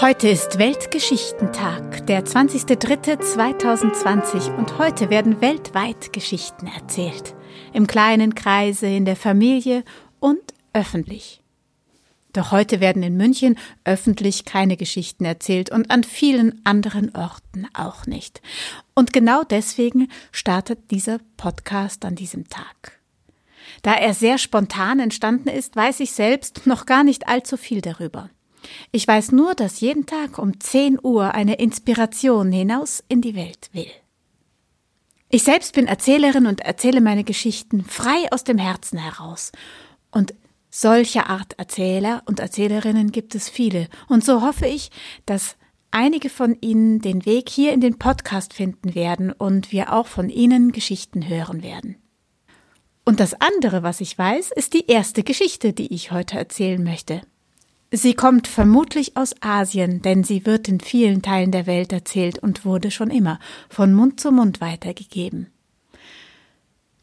Heute ist Weltgeschichtentag, der 20.03.2020 und heute werden weltweit Geschichten erzählt. Im kleinen Kreise, in der Familie und öffentlich. Doch heute werden in München öffentlich keine Geschichten erzählt und an vielen anderen Orten auch nicht. Und genau deswegen startet dieser Podcast an diesem Tag. Da er sehr spontan entstanden ist, weiß ich selbst noch gar nicht allzu viel darüber. Ich weiß nur, dass jeden Tag um 10 Uhr eine Inspiration hinaus in die Welt will. Ich selbst bin Erzählerin und erzähle meine Geschichten frei aus dem Herzen heraus. Und solcher Art Erzähler und Erzählerinnen gibt es viele. Und so hoffe ich, dass einige von Ihnen den Weg hier in den Podcast finden werden und wir auch von Ihnen Geschichten hören werden. Und das andere, was ich weiß, ist die erste Geschichte, die ich heute erzählen möchte. Sie kommt vermutlich aus Asien, denn sie wird in vielen Teilen der Welt erzählt und wurde schon immer von Mund zu Mund weitergegeben.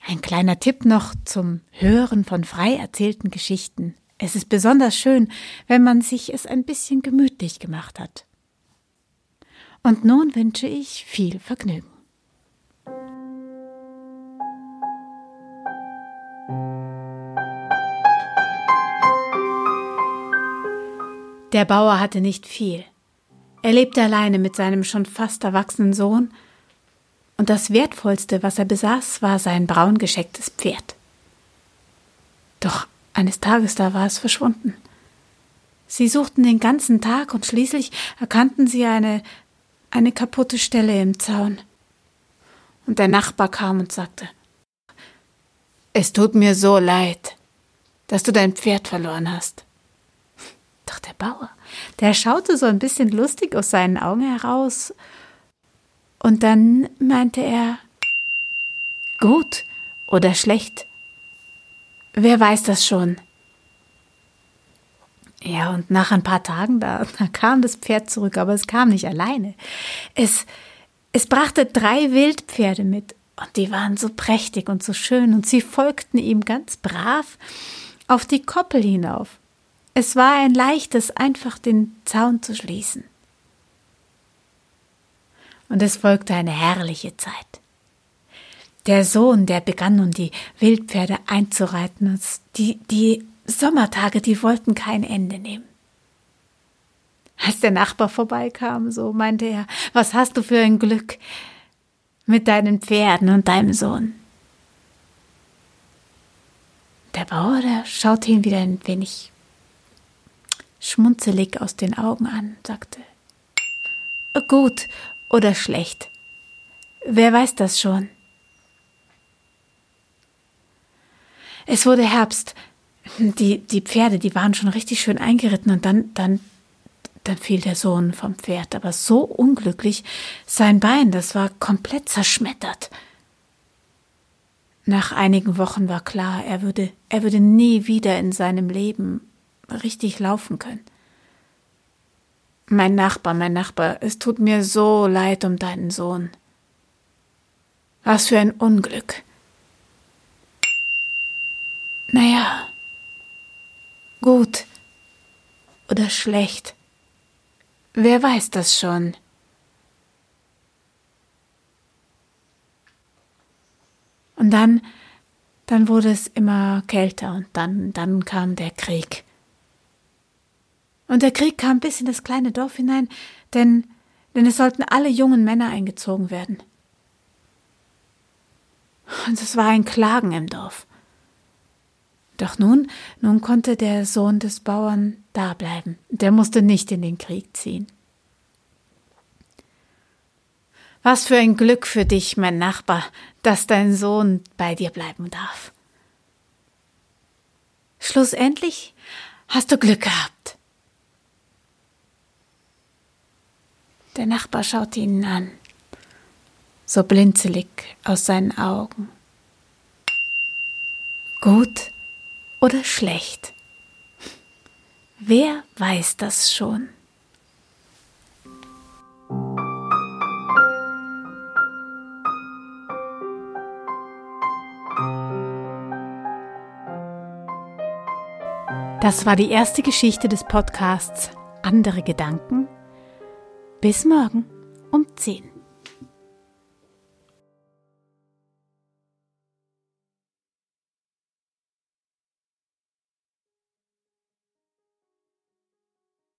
Ein kleiner Tipp noch zum Hören von frei erzählten Geschichten. Es ist besonders schön, wenn man sich es ein bisschen gemütlich gemacht hat. Und nun wünsche ich viel Vergnügen. Der Bauer hatte nicht viel. Er lebte alleine mit seinem schon fast erwachsenen Sohn, und das Wertvollste, was er besaß, war sein braun geschecktes Pferd. Doch eines Tages da war es verschwunden. Sie suchten den ganzen Tag und schließlich erkannten sie eine, eine kaputte Stelle im Zaun. Und der Nachbar kam und sagte, es tut mir so leid, dass du dein Pferd verloren hast. Doch der Bauer, der schaute so ein bisschen lustig aus seinen Augen heraus. Und dann meinte er, gut oder schlecht. Wer weiß das schon? Ja, und nach ein paar Tagen, da, da kam das Pferd zurück, aber es kam nicht alleine. Es, es brachte drei Wildpferde mit, und die waren so prächtig und so schön, und sie folgten ihm ganz brav auf die Koppel hinauf. Es war ein leichtes, einfach den Zaun zu schließen. Und es folgte eine herrliche Zeit. Der Sohn, der begann nun die Wildpferde einzureiten, die, die Sommertage, die wollten kein Ende nehmen. Als der Nachbar vorbeikam, so meinte er, was hast du für ein Glück mit deinen Pferden und deinem Sohn? Der Bauer, der schaute ihn wieder ein wenig schmunzelig aus den Augen an, sagte Gut oder schlecht. Wer weiß das schon? Es wurde Herbst. Die, die Pferde, die waren schon richtig schön eingeritten und dann, dann, dann fiel der Sohn vom Pferd, aber so unglücklich, sein Bein, das war komplett zerschmettert. Nach einigen Wochen war klar, er würde, er würde nie wieder in seinem Leben richtig laufen können. Mein Nachbar, mein Nachbar, es tut mir so leid um deinen Sohn. Was für ein Unglück. Naja, gut oder schlecht. Wer weiß das schon? Und dann, dann wurde es immer kälter und dann, dann kam der Krieg. Und der Krieg kam bis in das kleine Dorf hinein, denn, denn es sollten alle jungen Männer eingezogen werden. Und es war ein Klagen im Dorf. Doch nun, nun konnte der Sohn des Bauern da bleiben. Der musste nicht in den Krieg ziehen. Was für ein Glück für dich, mein Nachbar, dass dein Sohn bei dir bleiben darf. Schlussendlich hast du Glück gehabt. Der Nachbar schaute ihn an, so blinzelig aus seinen Augen. Gut oder schlecht? Wer weiß das schon? Das war die erste Geschichte des Podcasts Andere Gedanken. Bis morgen um 10.